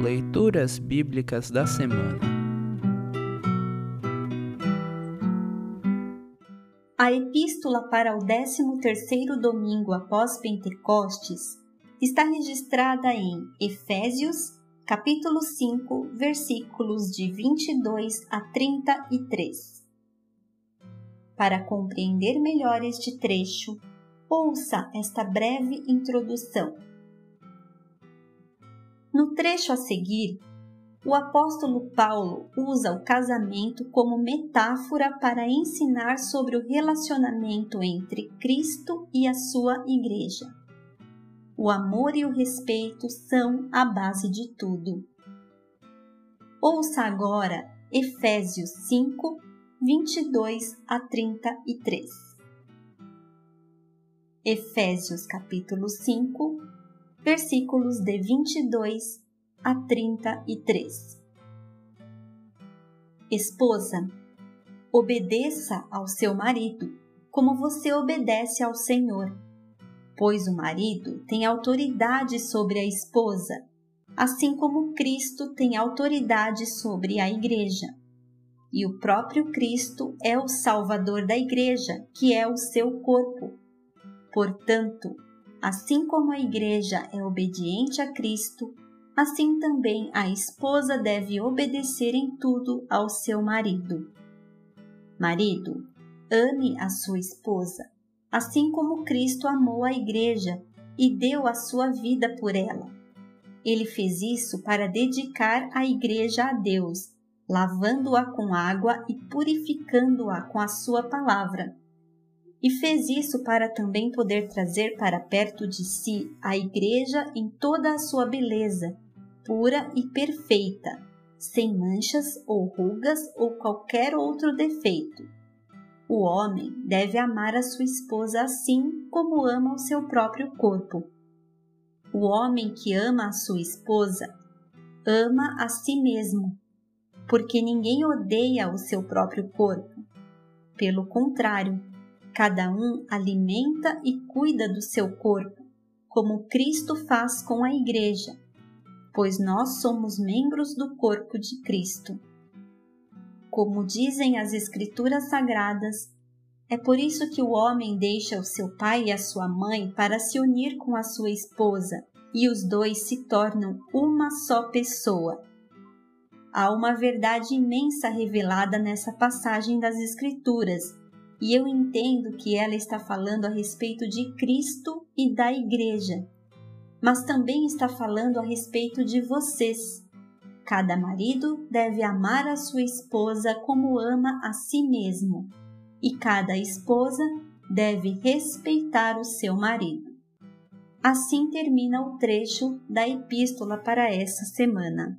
Leituras Bíblicas da Semana A epístola para o 13º domingo após Pentecostes está registrada em Efésios, capítulo 5, versículos de 22 a 33. Para compreender melhor este trecho, ouça esta breve introdução. No trecho a seguir, o apóstolo Paulo usa o casamento como metáfora para ensinar sobre o relacionamento entre Cristo e a sua igreja. O amor e o respeito são a base de tudo. Ouça agora Efésios 5, 22 a 33. Efésios capítulo 5, versículos de 22 a 33. Esposa, obedeça ao seu marido, como você obedece ao Senhor, pois o marido tem autoridade sobre a esposa, assim como Cristo tem autoridade sobre a igreja. E o próprio Cristo é o Salvador da igreja, que é o seu corpo. Portanto, Assim como a Igreja é obediente a Cristo, assim também a esposa deve obedecer em tudo ao seu marido. Marido, ame a sua esposa, assim como Cristo amou a Igreja e deu a sua vida por ela. Ele fez isso para dedicar a Igreja a Deus, lavando-a com água e purificando-a com a sua palavra e fez isso para também poder trazer para perto de si a Igreja em toda a sua beleza, pura e perfeita, sem manchas ou rugas ou qualquer outro defeito. O homem deve amar a sua esposa assim como ama o seu próprio corpo. O homem que ama a sua esposa ama a si mesmo, porque ninguém odeia o seu próprio corpo. Pelo contrário, Cada um alimenta e cuida do seu corpo, como Cristo faz com a Igreja, pois nós somos membros do corpo de Cristo. Como dizem as Escrituras Sagradas, é por isso que o homem deixa o seu pai e a sua mãe para se unir com a sua esposa, e os dois se tornam uma só pessoa. Há uma verdade imensa revelada nessa passagem das Escrituras e eu entendo que ela está falando a respeito de Cristo e da Igreja, mas também está falando a respeito de vocês. Cada marido deve amar a sua esposa como ama a si mesmo, e cada esposa deve respeitar o seu marido. Assim termina o trecho da epístola para essa semana.